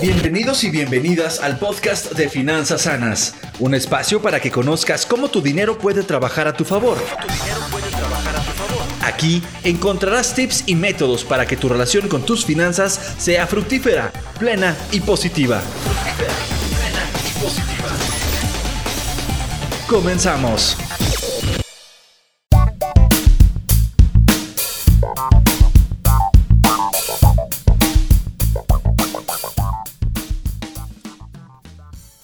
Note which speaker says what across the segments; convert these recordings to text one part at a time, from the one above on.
Speaker 1: Bienvenidos y bienvenidas al podcast de Finanzas Sanas, un espacio para que conozcas cómo tu dinero puede trabajar a tu favor. Aquí encontrarás tips y métodos para que tu relación con tus finanzas sea fructífera, plena y positiva. Comenzamos.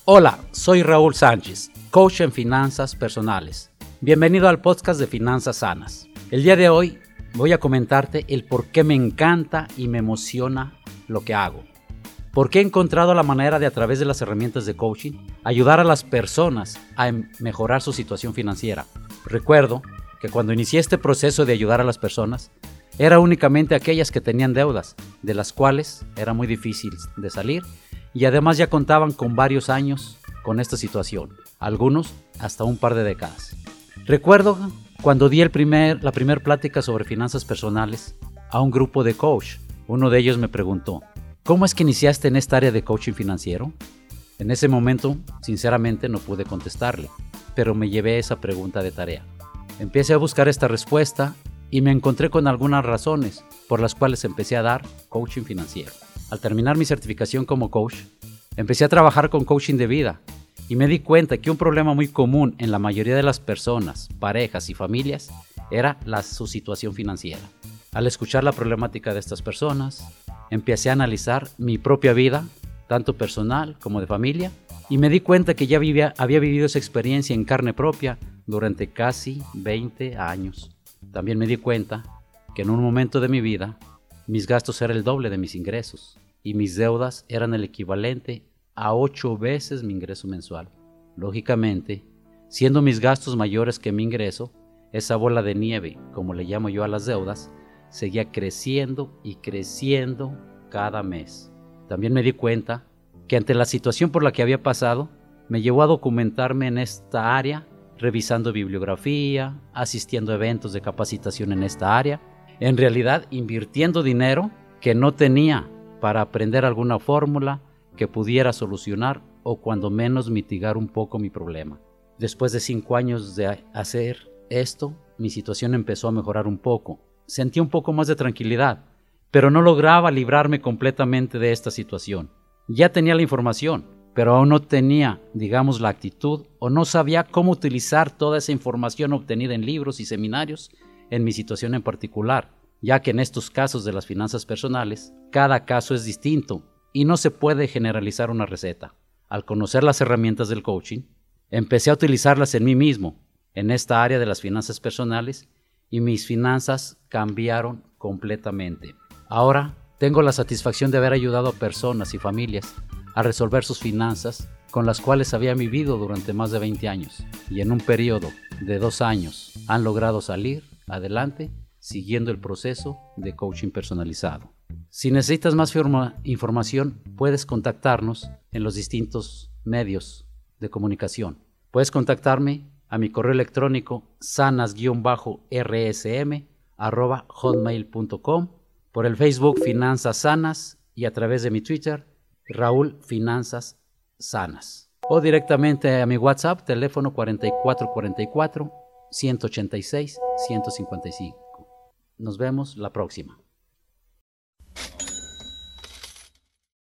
Speaker 2: Hola, soy Raúl Sánchez, coach en finanzas personales. Bienvenido al podcast de Finanzas Sanas. El día de hoy voy a comentarte el por qué me encanta y me emociona lo que hago. Por qué he encontrado la manera de a través de las herramientas de coaching ayudar a las personas a em, mejorar su situación financiera. Recuerdo que cuando inicié este proceso de ayudar a las personas, era únicamente aquellas que tenían deudas, de las cuales era muy difícil de salir y además ya contaban con varios años con esta situación, algunos hasta un par de décadas. Recuerdo cuando di el primer, la primera plática sobre finanzas personales a un grupo de coach. Uno de ellos me preguntó, ¿cómo es que iniciaste en esta área de coaching financiero? En ese momento, sinceramente, no pude contestarle, pero me llevé esa pregunta de tarea. Empecé a buscar esta respuesta y me encontré con algunas razones por las cuales empecé a dar coaching financiero. Al terminar mi certificación como coach, empecé a trabajar con coaching de vida y me di cuenta que un problema muy común en la mayoría de las personas, parejas y familias era la, su situación financiera. Al escuchar la problemática de estas personas, empecé a analizar mi propia vida, tanto personal como de familia, y me di cuenta que ya había vivido esa experiencia en carne propia durante casi 20 años. También me di cuenta que en un momento de mi vida mis gastos eran el doble de mis ingresos y mis deudas eran el equivalente a ocho veces mi ingreso mensual. Lógicamente, siendo mis gastos mayores que mi ingreso, esa bola de nieve, como le llamo yo a las deudas, seguía creciendo y creciendo cada mes. También me di cuenta que ante la situación por la que había pasado, me llevó a documentarme en esta área, revisando bibliografía, asistiendo a eventos de capacitación en esta área, en realidad invirtiendo dinero que no tenía para aprender alguna fórmula que pudiera solucionar o cuando menos mitigar un poco mi problema. Después de cinco años de hacer esto, mi situación empezó a mejorar un poco. Sentí un poco más de tranquilidad, pero no lograba librarme completamente de esta situación. Ya tenía la información, pero aún no tenía, digamos, la actitud o no sabía cómo utilizar toda esa información obtenida en libros y seminarios en mi situación en particular ya que en estos casos de las finanzas personales, cada caso es distinto y no se puede generalizar una receta. Al conocer las herramientas del coaching, empecé a utilizarlas en mí mismo, en esta área de las finanzas personales, y mis finanzas cambiaron completamente. Ahora tengo la satisfacción de haber ayudado a personas y familias a resolver sus finanzas con las cuales había vivido durante más de 20 años y en un periodo de dos años han logrado salir adelante siguiendo el proceso de coaching personalizado. Si necesitas más información, puedes contactarnos en los distintos medios de comunicación. Puedes contactarme a mi correo electrónico sanas-rsm hotmail.com, por el Facebook Finanzas Sanas y a través de mi Twitter Raúl Finanzas Sanas. O directamente a mi WhatsApp, teléfono 4444 186 155. Nos vemos la próxima.